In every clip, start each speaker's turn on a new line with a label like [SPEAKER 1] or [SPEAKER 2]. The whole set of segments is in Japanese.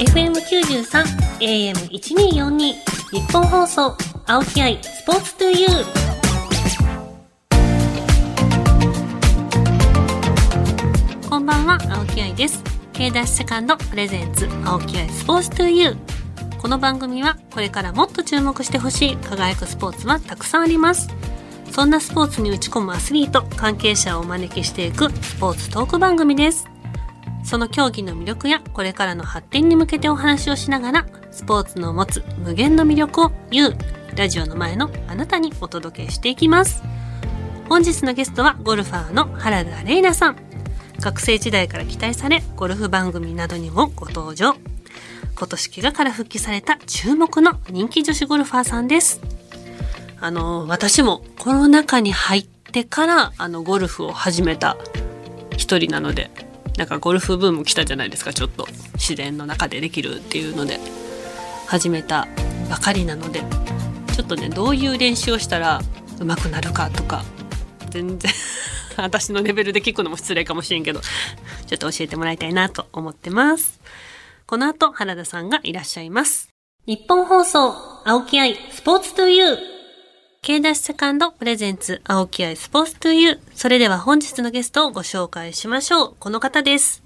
[SPEAKER 1] FM93 AM1242 日本放送青木愛スポーツトゥユー。こんばんは青木愛です。K ダッシュセカンドプレゼンツ青木愛スポーツトゥユー。この番組はこれからもっと注目してほしい輝くスポーツはたくさんあります。そんなスポーツに打ち込むアスリート関係者をお招きしていくスポーツトーク番組です。その競技の魅力やこれからの発展に向けてお話をしながらスポーツの持つ無限の魅力を言うラジオの前のあなたにお届けしていきます。本日のゲストはゴルファーの原田玲奈さん。学生時代から期待されゴルフ番組などにもご登場。今年怪我から復帰された注目の人気女子ゴルファーさんです。あの私もコロナ禍に入ってからあのゴルフを始めた一人なので。なんかゴルフブーム来たじゃないですかちょっと。自然の中でできるっていうので始めたばかりなので。ちょっとねどういう練習をしたら上手くなるかとか。全然 私のレベルで聞くのも失礼かもしれんけど。ちょっと教えてもらいたいなと思ってます。この後原田さんがいらっしゃいます。日本放送青木愛スポーツトゥユー K ダッシュセカンドプレゼンツ青木愛スポーツトゥユーそれでは本日のゲストをご紹介しましょう。この方です。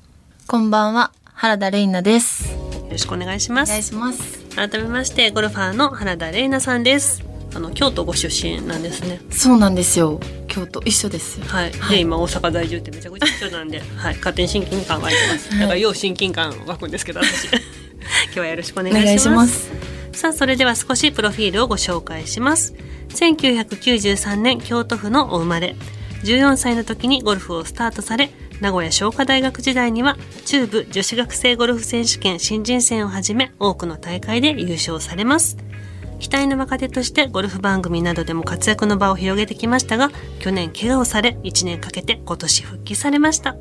[SPEAKER 2] こんばんは、原田玲奈です。
[SPEAKER 1] よろしくお願いします。
[SPEAKER 2] お願いします。
[SPEAKER 1] 改めましてゴルファーの原田玲奈さんです。あの京都ご出身なんですね。
[SPEAKER 2] そうなんですよ。京都一緒です。
[SPEAKER 1] はい、
[SPEAKER 2] はい。
[SPEAKER 1] で今大阪在住ってめちゃくちゃ一緒なんで、はい、勝手に親近感湧いてます。だからよう親近感湧くんですけど私。今日はよろしくお願いします。さあそれでは少しプロフィールをご紹介します。1993年京都府のお生まれ。14歳の時にゴルフをスタートされ名古屋商科大学時代には中部女子学生ゴルフ選手権新人戦をはじめ多くの大会で優勝されます。期待の若手としてゴルフ番組などでも活躍の場を広げてきましたが去年怪我をされ1年かけて今年復帰されました。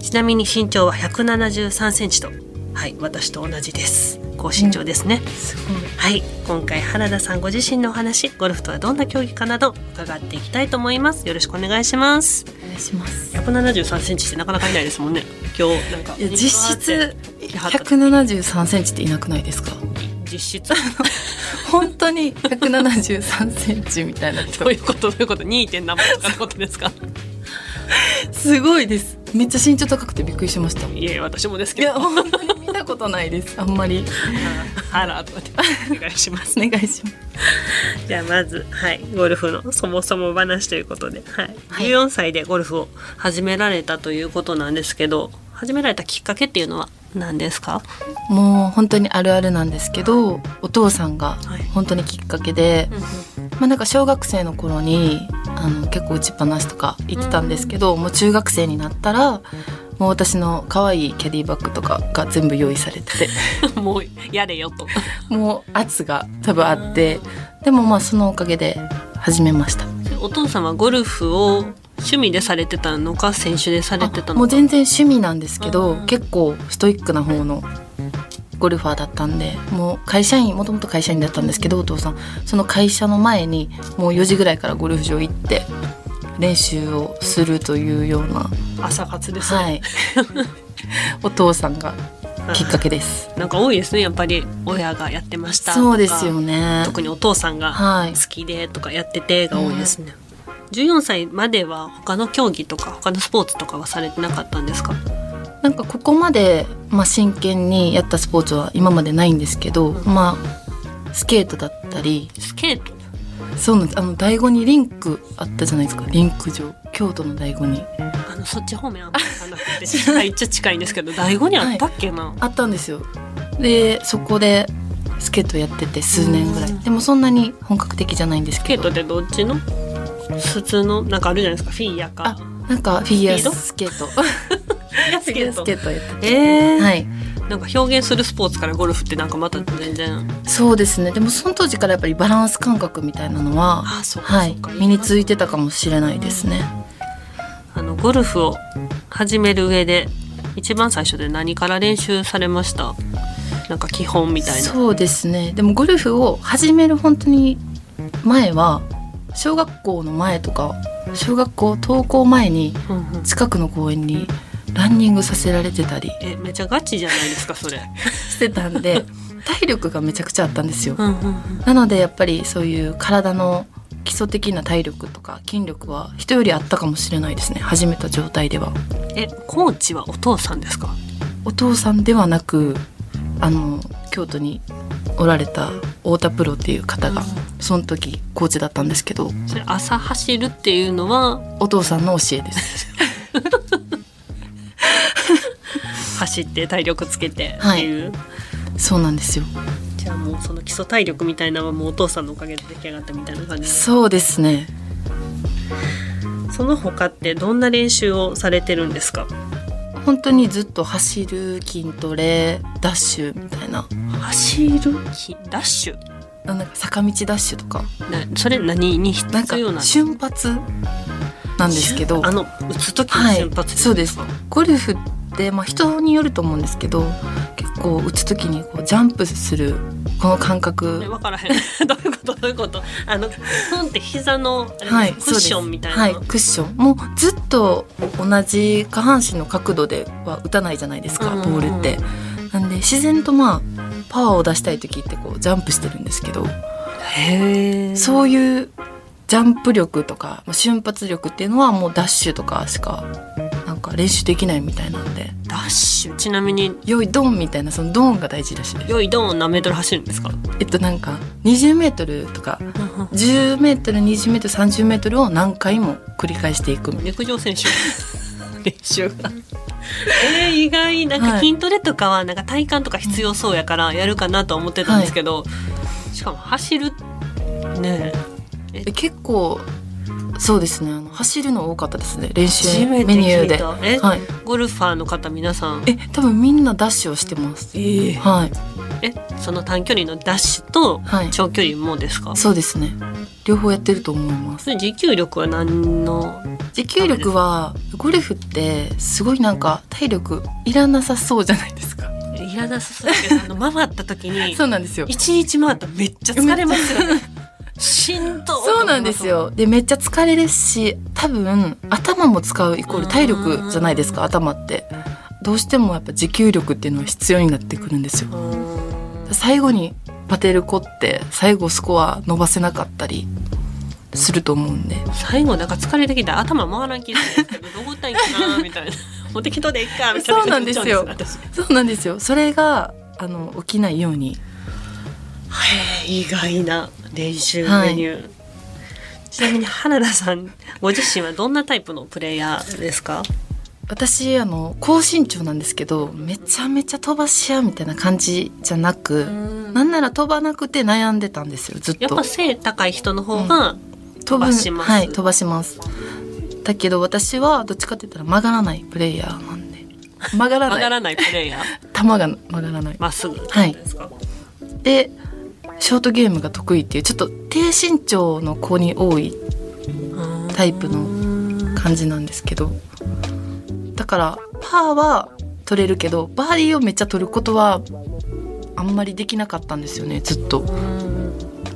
[SPEAKER 1] ちなみに身長は173センチとはい私と同じです。高身長ですね、
[SPEAKER 2] すごい。
[SPEAKER 1] はい。今回原田さんご自身のお話ゴルフとはどんな競技かなど伺っていきたいと思います。よろしくお願いします。
[SPEAKER 2] お願いします。
[SPEAKER 1] 173センチってなかなかいないですもんね。今日なんか
[SPEAKER 2] 実質
[SPEAKER 1] 来はった
[SPEAKER 2] 173センチっていなくないですか？
[SPEAKER 1] 実質
[SPEAKER 2] 本当に173センチみたいな。人
[SPEAKER 1] どういうこと？どういうこと？2. 点何倍とかのことですか？
[SPEAKER 2] すごいです。めっちゃ身長高くてびっくりしました。い
[SPEAKER 1] いえ私もですけど。
[SPEAKER 2] や本当に見たことないです。あんまり。
[SPEAKER 1] あらとお願いします。
[SPEAKER 2] お願いします。
[SPEAKER 1] じゃあまず、はい、ゴルフのそもそも話ということで、はい。
[SPEAKER 2] はい。
[SPEAKER 1] 14歳でゴルフを始められたということなんですけど始められたきっかけっていうのは何ですか？
[SPEAKER 2] もう本当にあるあるなんですけどお父さんが
[SPEAKER 1] はい
[SPEAKER 2] 本当にきっかけで、まあ、なんか小学生の頃にあの結構打ちっぱなしとか言ってたんですけど、もう中学生になったらもう私の可愛いキャディバッグとかが全部用意されてて。
[SPEAKER 1] もうやれよと。
[SPEAKER 2] もう圧が多分あってでもまあそのおかげで始めました。
[SPEAKER 1] お父さんはゴルフを趣味でされてたのか選手でされてたのか？
[SPEAKER 2] もう全然趣味なんですけど
[SPEAKER 1] うん。
[SPEAKER 2] 結構ストイックな方のゴルファーだったんでもう会社員もともと会社員だったんですけどお父さん。その会社の前にもう4時ぐらいからゴルフ場行って練習をするというような
[SPEAKER 1] 朝活ですね、
[SPEAKER 2] はい。お父さんがきっかけです。
[SPEAKER 1] なんか多いですねやっぱり親がやってましたとか。
[SPEAKER 2] そうですよね。
[SPEAKER 1] 特にお父さんが
[SPEAKER 2] はい。
[SPEAKER 1] 好きでとかやっててが多いですね、14歳までは他の競技とか他のスポーツとかはされてなかったんですか？
[SPEAKER 2] なんかここまで、まあ、真剣にやったスポーツは今までないんですけど、まあスケートだったり
[SPEAKER 1] スケート？
[SPEAKER 2] そうなんです。あの醍醐にリンクあったじゃないですか。リンク場。京都の醍醐に。
[SPEAKER 1] あのそっち方面あんまり行かなくてめっちゃ近いんですけど醍醐にあったっけな、
[SPEAKER 2] あったんですよ。でそこでスケートやってて数年ぐら
[SPEAKER 1] うん。
[SPEAKER 2] いでもそんなに本格的じゃないんですけど。
[SPEAKER 1] スケートってどっちの？普通の？なんかあるじゃないですか。フィギュアか。
[SPEAKER 2] あなんかフィギュア
[SPEAKER 1] スピード？
[SPEAKER 2] スケート
[SPEAKER 1] ス
[SPEAKER 2] ケートやってて。
[SPEAKER 1] えー。
[SPEAKER 2] はい。
[SPEAKER 1] なんか表現するスポーツからゴルフってなんかまた全然。
[SPEAKER 2] そうですね。でもその当時からやっぱりバランス感覚みたいなのは
[SPEAKER 1] あそうか
[SPEAKER 2] はい。身についてたかもしれないですね。
[SPEAKER 1] あのゴルフを始める上で一番最初で何から練習されました？なんか基本みたいな。
[SPEAKER 2] そうですね。でもゴルフを始める本当に前は小学校の前とか小学校登校前に
[SPEAKER 1] うんうん。
[SPEAKER 2] 近くの公園にランニングさせられてたり。
[SPEAKER 1] えめちゃガチじゃないですかそれ。
[SPEAKER 2] してたんで 体力がめちゃくちゃあったんですよ。なのでやっぱりそういう体の基礎的な体力とか筋力は人よりあったかもしれないですね。始めた状態では。
[SPEAKER 1] えコーチはお父さんですか？
[SPEAKER 2] お父さんではなくあの京都におられた太田プロっていう方がその時コーチだったんですけど。
[SPEAKER 1] それ朝走るっていうのは？
[SPEAKER 2] お父さんの教えです。
[SPEAKER 1] 走って体力つけてっていう、
[SPEAKER 2] そうなんですよ。
[SPEAKER 1] じゃあもうその基礎体力みたいなのはもうお父さんのおかげで出来上がったみたいな感じ
[SPEAKER 2] そうですね。
[SPEAKER 1] その他ってどんな練習をされてるんですか？
[SPEAKER 2] 本当にずっと走る筋トレダッシュみたいな。
[SPEAKER 1] 走るきダッシュ？
[SPEAKER 2] なんか坂道ダッシュとか。
[SPEAKER 1] なそれ何？に必要な？
[SPEAKER 2] 瞬発なんですけど。
[SPEAKER 1] あの打つ時の
[SPEAKER 2] はい。
[SPEAKER 1] 瞬発
[SPEAKER 2] そうです。ゴルフって、まあ、人によると思うんですけど結構打つ時にこうジャンプするこの感覚。
[SPEAKER 1] え分からへん。どういうこと？どういうこと？あのふんって膝の
[SPEAKER 2] はい、
[SPEAKER 1] クッションみたいな、
[SPEAKER 2] はい、クッション。もうずっと同じ下半身の角度では打たないじゃないですか
[SPEAKER 1] うん
[SPEAKER 2] ボールって。なんで自然とまあパワーを出したい時ってこうジャンプしてるんですけど
[SPEAKER 1] へえ
[SPEAKER 2] そういうジャンプ力とかまあ瞬発力っていうのはもうダッシュとかしかか練習できないみたいなんで。
[SPEAKER 1] ダッシュ。ちなみに。
[SPEAKER 2] 良いドーンみたいなそのドーンが大事らしいです。
[SPEAKER 1] 良いドーン何メートル走るんですか？
[SPEAKER 2] えっとなんか20メートルとか10メートル20メートル30メートルを何回も繰り返していく。
[SPEAKER 1] 陸上選手。練習が。えー、意外。なんか
[SPEAKER 2] はい。
[SPEAKER 1] 筋トレとかはなんか体幹とか必要そうやからやるかなとは思ってたんですけど、しかも走るね。え
[SPEAKER 2] な。結構そうですね。走るの多かったですね。練習メニューで。はい、
[SPEAKER 1] ゴルファーの方皆さん？
[SPEAKER 2] え多分みんなダッシュをしてます。
[SPEAKER 1] え
[SPEAKER 2] はい。
[SPEAKER 1] えその短距離のダッシュと
[SPEAKER 2] はい。
[SPEAKER 1] 長距離もですか、
[SPEAKER 2] そうですね。両方やってると思います。
[SPEAKER 1] 持久力は何の？
[SPEAKER 2] 持久力はゴルフってすごいなんか体力いらなさそうじゃないですか。
[SPEAKER 1] いらなさそう。だけどあの回った時に
[SPEAKER 2] そうなんですよ。
[SPEAKER 1] 一日回ったらめっちゃ疲れますよね しんどい
[SPEAKER 2] そうなんですよ。でめっちゃ疲れるし多分頭も使うイコール体力じゃないですか頭って。どうしてもやっぱ持久力っていうのは必要になってくるんですよ。最後にバテる子って最後スコア伸ばせなかったりすると思うんで。
[SPEAKER 1] 最後なんか疲れてきたら頭回らん気がするんですけどどこ行ったらいいかなみたいな もう適当でいいかみたいな
[SPEAKER 2] そうなんですよそうなんですよ。それがあの起きないように。
[SPEAKER 1] え意外な練習メニュー、ちなみに原田さんご自身はどんなタイプのプレイヤーですか？
[SPEAKER 2] 私あの高身長なんですけどめちゃめちゃ飛ばし屋みたいな感じじゃなく、なんなら飛ばなくて悩んでたんですよずっと。
[SPEAKER 1] やっぱ背高い人の方が、
[SPEAKER 2] 飛
[SPEAKER 1] ばします。
[SPEAKER 2] はい飛ばします。だけど私はどっちかって言ったら曲がらないプレイヤーなんで。曲がらない。
[SPEAKER 1] 曲がらないプレイヤー？
[SPEAKER 2] 球が曲がらない。
[SPEAKER 1] まっすぐ
[SPEAKER 2] はい
[SPEAKER 1] ですか、
[SPEAKER 2] でショートゲームが得意っていうちょっと低身長の子に多いタイプの感じなんですけどだからパーは取れるけどバーディーをめっちゃ取ることはあんまりできなかったんですよねずっと。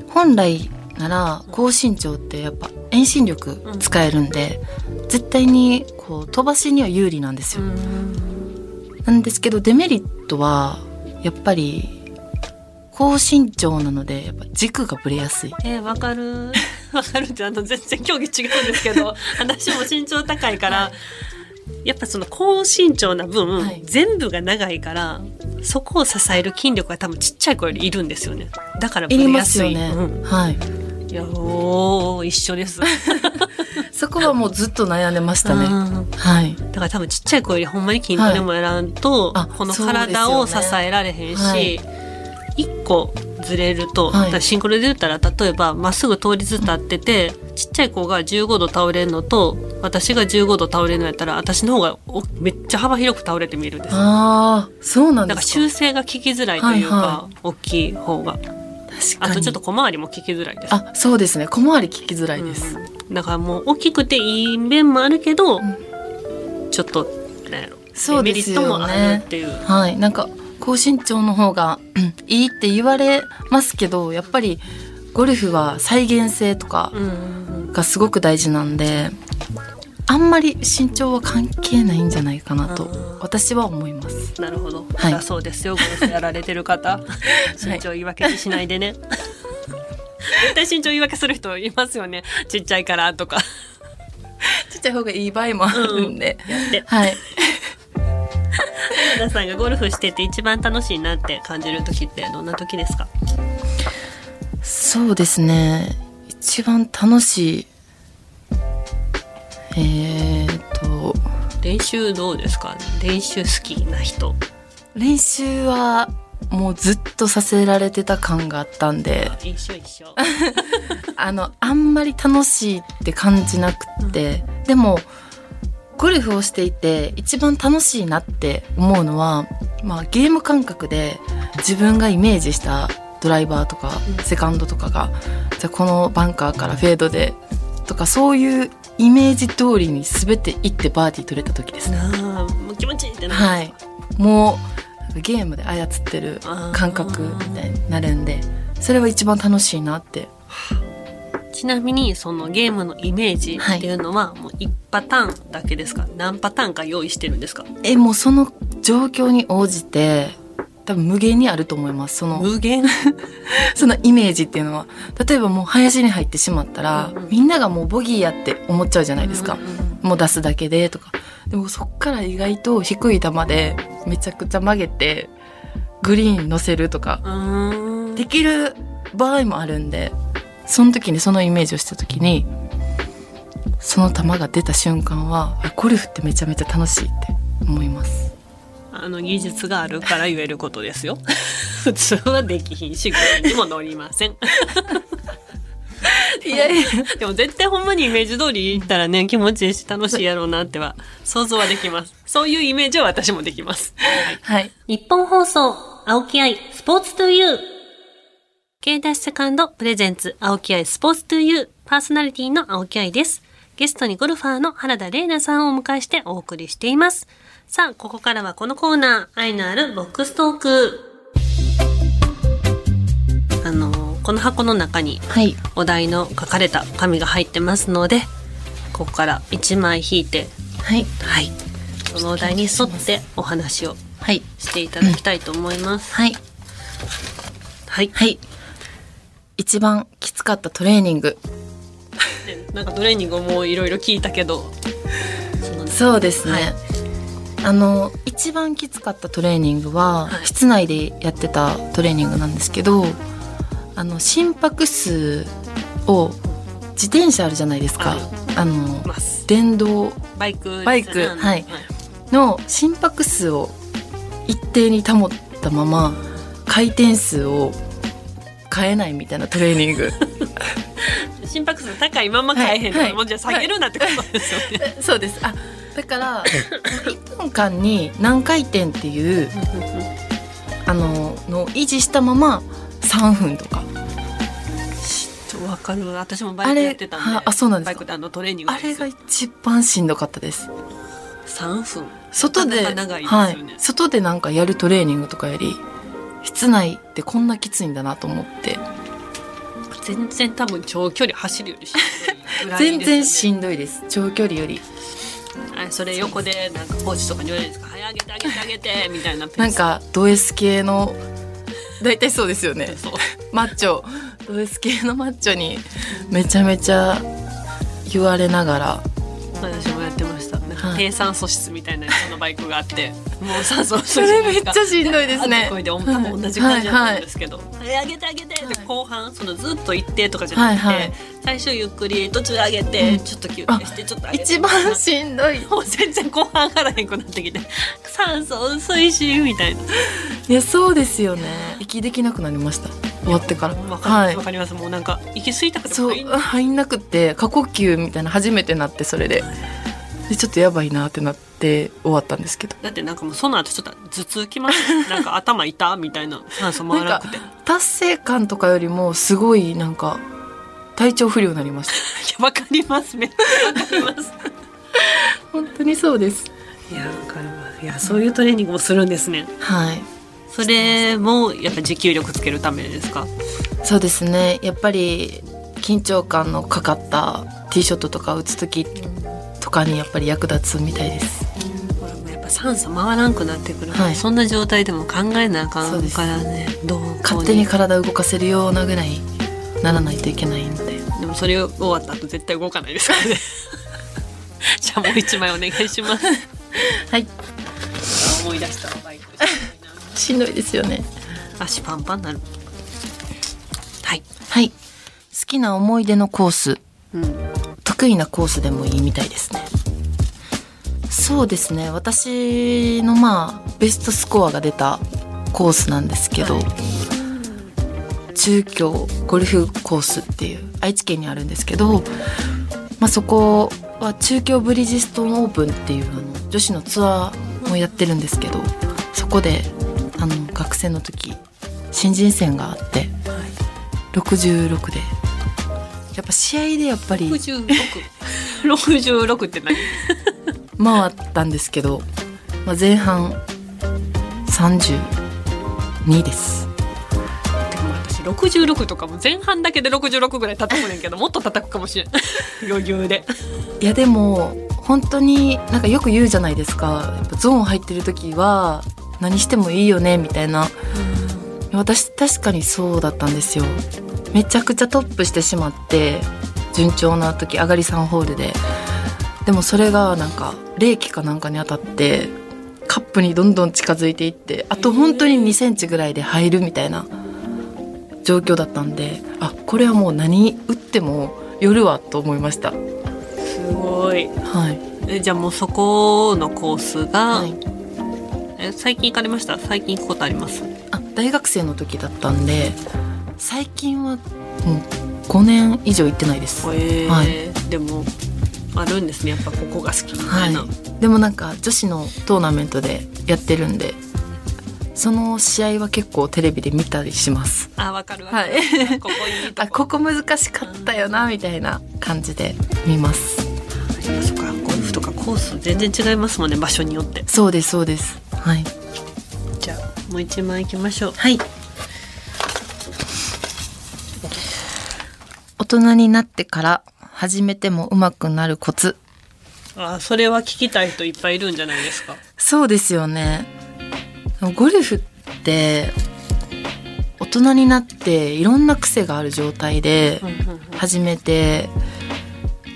[SPEAKER 2] 本来なら高身長ってやっぱ遠心力使えるんで、絶対にこう飛ばしには有利なんですよ、なんですけどデメリットはやっぱり高身長なのでやっぱ軸がぶれやすい。
[SPEAKER 1] えー、わかる。わかるってあの全然競技違うんですけど 私も身長高いから、やっぱその高身長な分、
[SPEAKER 2] はい。
[SPEAKER 1] 全部が長いからそこを支える筋力が多分ちっちゃい子よりいるんですよね。だからぶれやすい。
[SPEAKER 2] すよね、
[SPEAKER 1] うん。
[SPEAKER 2] はい。
[SPEAKER 1] いやおー一緒です、
[SPEAKER 2] そこはもうずっと悩んでましたね、
[SPEAKER 1] うん。
[SPEAKER 2] はい。
[SPEAKER 1] だから多分ちっちゃい子よりほんまに筋トレもやらんと、
[SPEAKER 2] はいあ
[SPEAKER 1] この体を支えられへん
[SPEAKER 2] そうです
[SPEAKER 1] し、一個ずれると、
[SPEAKER 2] はい。
[SPEAKER 1] シンクロで言ったら例えばまっすぐ倒立立ってて、ちっちゃい子が15度倒れるのと私が15度倒れるのやったら私の方がおめっちゃ幅広く倒れて見えるんです。よ
[SPEAKER 2] ああそうなん
[SPEAKER 1] だから修正が効きづらいというか、
[SPEAKER 2] はいは
[SPEAKER 1] 大きい方が。
[SPEAKER 2] 確かに。
[SPEAKER 1] あとちょっと小回りも効きづらいです。
[SPEAKER 2] あそうですね。小回り聞きづらいです、
[SPEAKER 1] うん。だからもう大きくていい面もあるけど、
[SPEAKER 2] ん。
[SPEAKER 1] ちょっとなんやろ。
[SPEAKER 2] そうですよね。
[SPEAKER 1] デメリットもあるっていう。
[SPEAKER 2] はい。なんか高身長の方がうんいいって言われますけどやっぱりゴルフは再現性とか
[SPEAKER 1] うん。うん
[SPEAKER 2] がすごく大事なんであんまり身長は関係ないんじゃないかなと
[SPEAKER 1] うん
[SPEAKER 2] 私は思います。
[SPEAKER 1] なるほど、
[SPEAKER 2] はい。
[SPEAKER 1] だそうですよ。ゴルフやられてる方。身長言い訳にしないでね、絶対身長言い訳する人いますよね。ちっちゃいからとか。
[SPEAKER 2] ちっちゃい方がいい場合もあるんで、
[SPEAKER 1] やって。
[SPEAKER 2] はい
[SPEAKER 1] 皆さんがゴルフしてて一番楽しいなって感じる時ってどんな時ですか？
[SPEAKER 2] そうですね。一番楽しい。えー、と。
[SPEAKER 1] 練習どうですか？練習好きな人。
[SPEAKER 2] 練習はもうずっとさせられてた感があったんで。
[SPEAKER 1] 一緒一緒。
[SPEAKER 2] あのあんまり楽しいって感じなくって、でもゴルフをしていて一番楽しいなって思うのは、まあ、ゲーム感覚で自分がイメージしたドライバーとか
[SPEAKER 1] うん。
[SPEAKER 2] セカンドとかがじゃあこのバンカーからフェードでとかそういうイメージ通りに全て行ってバーディー取れた時です。ね。
[SPEAKER 1] もう気持ちいいってな
[SPEAKER 2] はい。もうゲームで操ってる感覚みたいになるんでそれは一番楽しいなって
[SPEAKER 1] ちなみにそのゲームのイメージっていうのはもう1パターンだけですか？何パターンか用意してるんですか？
[SPEAKER 2] えもうその状況に応じて多分無限にあると思います。その
[SPEAKER 1] 無限？
[SPEAKER 2] そのイメージっていうのは。例えばもう林に入ってしまったら、
[SPEAKER 1] うんうん。
[SPEAKER 2] みんながもうボギーやって思っちゃうじゃないですか、
[SPEAKER 1] うんうん
[SPEAKER 2] もう出すだけでとか。でもそっから意外と低い球でめちゃくちゃ曲げてグリーン乗せるとかできる場合もあるんでその時にそのイメージをした時にその球が出た瞬間はあゴルフってめちゃめちゃ楽しいって思います。
[SPEAKER 1] あの技術があるから言えることですよ。普通はできひんしにも乗りません。
[SPEAKER 2] いやいや。
[SPEAKER 1] でも絶対ほんまにイメージ通りいったらね気持ちいいし楽しいやろうなっては想像はできます。そういうイメージは私もできます。
[SPEAKER 2] はい。
[SPEAKER 1] 日本放送、青木愛、スポーツトゥユー。K ダッシュセカンドプレゼンツ、青木愛スポーツトゥユー。パーソナリティの青木愛です。ゲストにゴルファーの原田玲奈さんをお迎えしてお送りしています。さあ、ここからはこのコーナー、愛のあるボックストーク。あの、この箱の中に
[SPEAKER 2] はい
[SPEAKER 1] お題の書かれた紙が入ってますので、ここから1枚引いて、
[SPEAKER 2] はい
[SPEAKER 1] はい。そのお題に沿ってお話を
[SPEAKER 2] はい
[SPEAKER 1] していただきたいと思います。
[SPEAKER 2] はい
[SPEAKER 1] はい。
[SPEAKER 2] はい一番きつかったトレーニング。
[SPEAKER 1] でなんかトレーニングもいろいろ聞いたけど、そ
[SPEAKER 2] うですね、
[SPEAKER 1] はい。
[SPEAKER 2] あの一番きつかったトレーニングは、
[SPEAKER 1] はい。
[SPEAKER 2] 室内でやってたトレーニングなんですけどあの心拍数を自転車あるじゃないですか、
[SPEAKER 1] あ
[SPEAKER 2] の。電動
[SPEAKER 1] バイク。
[SPEAKER 2] バイク。はい。の心拍数を一定に保ったまま回転数を変えないみたいなトレーニング。
[SPEAKER 1] 心拍数高いまま変えへんと、
[SPEAKER 2] はいはい。
[SPEAKER 1] もうじゃあ下げるなってことですよね。
[SPEAKER 2] そうです。あだから1分間に何回転っていうあののを維持したまま3分とか。
[SPEAKER 1] ちょっとわかる私もバイクやってたんで
[SPEAKER 2] あそうなんですか？
[SPEAKER 1] バイクであのトレーニング
[SPEAKER 2] あれが一番しんどかったです。
[SPEAKER 1] 3分。
[SPEAKER 2] 外で
[SPEAKER 1] ね。
[SPEAKER 2] はい、外でなんかやるトレーニングとかより室内ってこんなきついんだなと思って。
[SPEAKER 1] 全然多分長距離走るよりしんどいぐらい
[SPEAKER 2] 全然しんどいです。長距離より。
[SPEAKER 1] それ横でなんかコーチとかに言われるんですか「はい上げて上げて上げて」みたいな
[SPEAKER 2] なんかド S 系の大体そうですよね。マッチョ。ド S 系のマッチョにめちゃめちゃ言われながら。
[SPEAKER 1] 私もやってました。低酸素室みたいなバイクがあってもう酸素
[SPEAKER 2] それめっちゃしんどいですね。
[SPEAKER 1] 声で多分同じ感じだったんですけど「はい上げて上げて」って後半そのずっと一定とかじゃなくて、
[SPEAKER 2] はいはい。
[SPEAKER 1] 最初ゆっくり途中上げて、ちょっと休憩してちょっと
[SPEAKER 2] 一番しんどい。
[SPEAKER 1] もう全然後半からへんくなってきて酸素薄いしみたいな。い
[SPEAKER 2] やそうですよね。息できなくなりました。終わってから。
[SPEAKER 1] わか
[SPEAKER 2] はい。
[SPEAKER 1] わかります。もうなんか息吸いたくて
[SPEAKER 2] そう
[SPEAKER 1] 入んない。
[SPEAKER 2] 入んなくって過呼吸みたいな初めてなってそれででちょっとやばいなってなって終わったんですけど。
[SPEAKER 1] だってなんかもうその後ちょっと頭痛きます なんか頭痛みたいな酸素回らなくて。い
[SPEAKER 2] 達成感とかよりもすごいなんか体調不良になりました。
[SPEAKER 1] やわかりますめっちゃわかります。
[SPEAKER 2] 本当にそうです。
[SPEAKER 1] いやわかるわ。いやそういうトレーニングもするんですね。
[SPEAKER 2] はい。
[SPEAKER 1] それもやっぱ持久力つけるためですか？
[SPEAKER 2] そうですね。やっぱり緊張感のかかったティーショットとか打つ時ととかにやっぱり役立つみたいです。
[SPEAKER 1] これもやっぱ酸素回らんくなってくる
[SPEAKER 2] はい。
[SPEAKER 1] そんな状態でも考えなあかんからね。どう
[SPEAKER 2] 勝手に体動かせるようなぐらいならないといけないんで。
[SPEAKER 1] でもそれ終わった後絶対動かないですからね。じゃあもう一枚お願いします。
[SPEAKER 2] はい。
[SPEAKER 1] 思い出したバイク
[SPEAKER 2] しんどいですよね。
[SPEAKER 1] 足パンパンなる。はい。
[SPEAKER 2] はい。好きな思い出のコース。
[SPEAKER 1] うん
[SPEAKER 2] 得意なコースでもいいみたいですねそうですね私のまあベストスコアが出たコースなんですけど、
[SPEAKER 1] はい
[SPEAKER 2] 中京ゴルフコースっていう愛知県にあるんですけど、まあ、そこは中京ブリヂストンオープンっていうあの女子のツアーもやってるんですけどそこであの学生の時新人戦があって66でやっぱ試合でやっぱり。
[SPEAKER 1] 66 66って何？
[SPEAKER 2] 回ったんですけど、まあ、前半32です。
[SPEAKER 1] でも私66とかも前半だけで66ぐらい叩くねんけど もっと叩くかもしれん。余裕で。
[SPEAKER 2] いやでも本当になんかよく言うじゃないですか。やっぱゾーン入ってる時は何してもいいよねみたいな。私確かにそうだったんですよめちゃくちゃトップしてしまって順調な時上がり3ホールで。でもそれがなんか冷気かなんかに当たってカップにどんどん近づいていってあと本当に2センチぐらいで入るみたいな状況だったんであこれはもう何打っても夜はと思いました。
[SPEAKER 1] すごい。
[SPEAKER 2] はい、
[SPEAKER 1] えじゃあもうそこのコースが、
[SPEAKER 2] はい、
[SPEAKER 1] え最近行かれました？最近行くことあります？
[SPEAKER 2] あ大学生の時だったんで最近はもう5年以上行ってないです。
[SPEAKER 1] えー。
[SPEAKER 2] はい。
[SPEAKER 1] でもあるんですねやっぱここが好きみた
[SPEAKER 2] はい。
[SPEAKER 1] な、
[SPEAKER 2] でもなんか女子のトーナメントでやってるんでその試合は結構テレビで見たりします。
[SPEAKER 1] あわかるわかる、
[SPEAKER 2] はい。
[SPEAKER 1] ここいいと
[SPEAKER 2] あここ難しかったよなみたいな感じで見ます。
[SPEAKER 1] そっか。ゴルフとかコース全然違いますもんね場所によって。
[SPEAKER 2] そうですそうです。はい。
[SPEAKER 1] じゃあもう一枚行きましょう。
[SPEAKER 2] はい人になってから始めても上手くなるコツ。
[SPEAKER 1] あそれは聞きたい人いっぱいいるんじゃないですか？
[SPEAKER 2] そうですよね。ゴルフって大人になっていろんな癖がある状態で始めて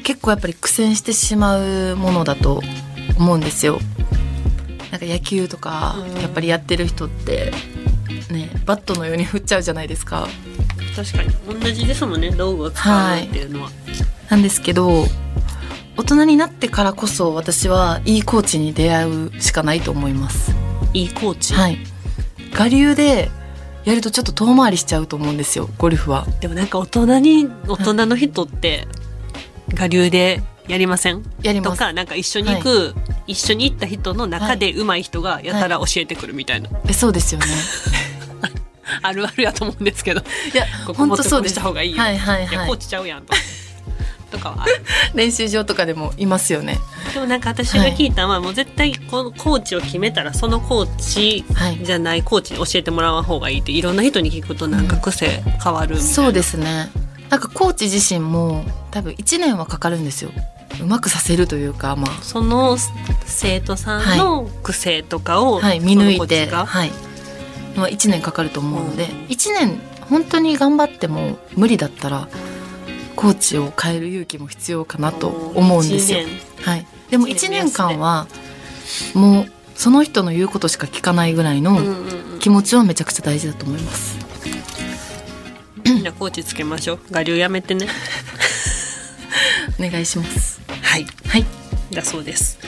[SPEAKER 2] 結構やっぱり苦戦してしまうものだと思うんですよ。なんか野球とか
[SPEAKER 1] うん。
[SPEAKER 2] やっぱりやってる人ってねバットのように振っちゃうじゃないですか
[SPEAKER 1] 確かに。同じですもんね。道具を使うっていうのは、
[SPEAKER 2] なんですけど大人になってからこそ私はいいコーチに出会うしかないと思います。
[SPEAKER 1] いいコーチ、
[SPEAKER 2] はい。我流でやるとちょっと遠回りしちゃうと思うんですよゴルフは。
[SPEAKER 1] でもなんか大人に大人の人って我流でやりません？
[SPEAKER 2] やります。
[SPEAKER 1] とかなんか一緒に行く、一緒に行った人の中で上手い人がやたら教えてくるみたいな、
[SPEAKER 2] えそうですよね
[SPEAKER 1] ある あるやと思うんですけど。
[SPEAKER 2] いや
[SPEAKER 1] ここ
[SPEAKER 2] 本
[SPEAKER 1] もっとこう
[SPEAKER 2] 当そうです。
[SPEAKER 1] した方がいいよ、
[SPEAKER 2] はいはい
[SPEAKER 1] い。や
[SPEAKER 2] はい
[SPEAKER 1] コーチちゃうやんと。とかは
[SPEAKER 2] 練習場とかでもいますよね。
[SPEAKER 1] でもなんか私が聞いたのは、もう絶対このコーチを決めたらそのコーチ
[SPEAKER 2] はい
[SPEAKER 1] じゃないコーチに教えてもらわん方がいいっていろんな人に聞くとなんか癖変わるみたいな、
[SPEAKER 2] そうですね。なんかコーチ自身も多分1年はかかるんですよ。うまくさせるというかま
[SPEAKER 1] その生徒さんの癖とかを、
[SPEAKER 2] あはい見抜いて。はいまあ1年かかると思うので1年本当に頑張っても無理だったらコーチを変える勇気も必要かなと思うんですよ。はい、でも1年間はもうその人の言うことしか聞かないぐらいの
[SPEAKER 1] うんうんうん。
[SPEAKER 2] 気持ちはめちゃくちゃ大事だと思います。
[SPEAKER 1] みんなコーチつけましょう。我流やめてね。
[SPEAKER 2] お願いします。
[SPEAKER 1] はい。
[SPEAKER 2] はい。
[SPEAKER 1] だそうです。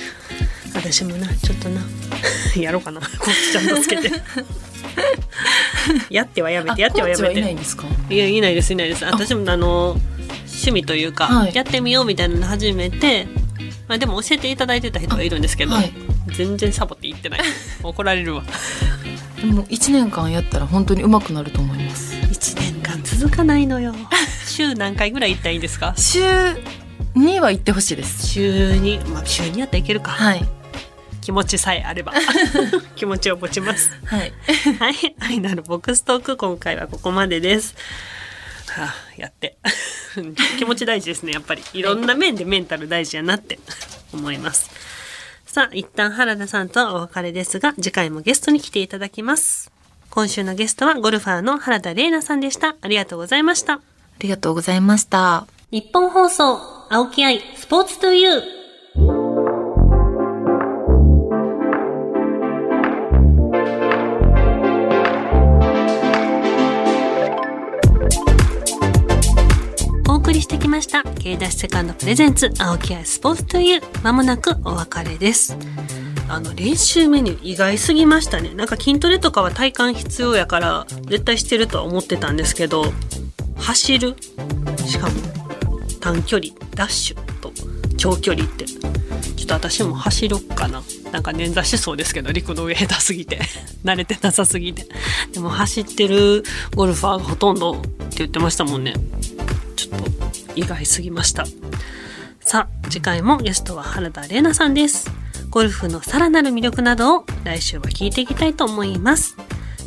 [SPEAKER 1] 私もなちょっとな。やろうかな。コーチちゃんとつけて やってはやめてやってはやめて
[SPEAKER 2] はいないんですか？
[SPEAKER 1] いやいないですいないです私もあの趣味というか、
[SPEAKER 2] はい
[SPEAKER 1] やってみようみたいなの始めて、まあ、でも教えていただいてた人はいるんですけど、
[SPEAKER 2] はい。
[SPEAKER 1] 全然サボって言ってない 怒られるわ
[SPEAKER 2] でも1年間やったら本当に上手くなると思います。
[SPEAKER 1] 1年間続かないのよ 週何回ぐらい行ったらいいんですか？
[SPEAKER 2] 週には行ってほしいです。
[SPEAKER 1] 週にまあ週にやったらいけるか、
[SPEAKER 2] はい。
[SPEAKER 1] 気持ちさえあれば 気持ちを持ちます
[SPEAKER 2] はい。
[SPEAKER 1] はい愛なるボックストーク今回はここまでですはあ、やって。気持ち大事ですね、やっぱり。いろんな面でメンタル大事やなって思います。さあ、一旦原田さんとはお別れですが、次回もゲストに来ていただきます。今週のゲストはゴルファーの原田玲奈さんでした。ありがとうございました。
[SPEAKER 2] ありがとうございました。
[SPEAKER 1] 日本放送、青木愛、スポーツトゥユー。してきました。K ダッシュセカンドプレゼンツ、青木愛スポーツトゥユー。まもなくお別れです。あの、練習メニュー意外すぎましたね。なんか筋トレとかは体幹必要やから、絶対してるとは思ってたんですけど、走るしかも短距離ダッシュと長距離ってちょっと私も走ろっかななんか捻挫しそうですけど陸の上下手すぎて 慣れてなさすぎてでも走ってるゴルファーがほとんどって言ってましたもんねちょっと意外すぎましたさあ次回もゲストは原田玲奈さんですゴルフのさらなる魅力などを来週は聞いていきたいと思います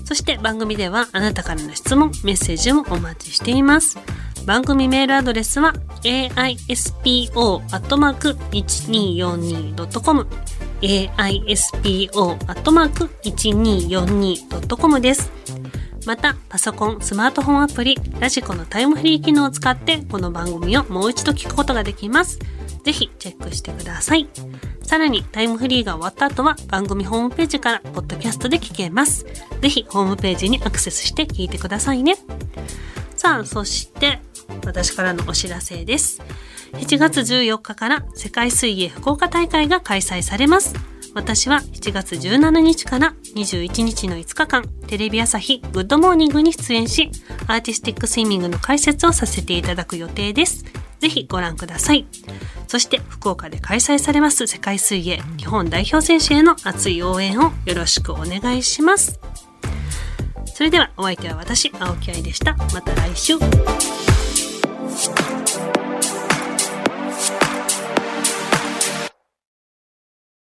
[SPEAKER 1] そして番組ではあなたからの質問、メッセージもお待ちしています。番組メールアドレスは aispo.1242.com aispo.1242.com です。また、パソコン、スマートフォンアプリ、ラジコのタイムフリー機能を使って、この番組をもう一度聞くことができます。ぜひ、チェックしてください。さらに、タイムフリーが終わった後は、番組ホームページから、ポッドキャストで聞けます。ぜひ、ホームページにアクセスして聞いてくださいね。さあ、そして、私からのお知らせです。7月14日から世界水泳福岡大会が開催されます。私は7月17日から21日の5日間、テレビ朝日グッドモーニングに出演し、アーティスティックスイミングの解説をさせていただく予定です。ぜひご覧ください。そして福岡で開催されます世界水泳日本代表選手への熱い応援をよろしくお願いします。それではお相手は私、青木愛でした。また来週。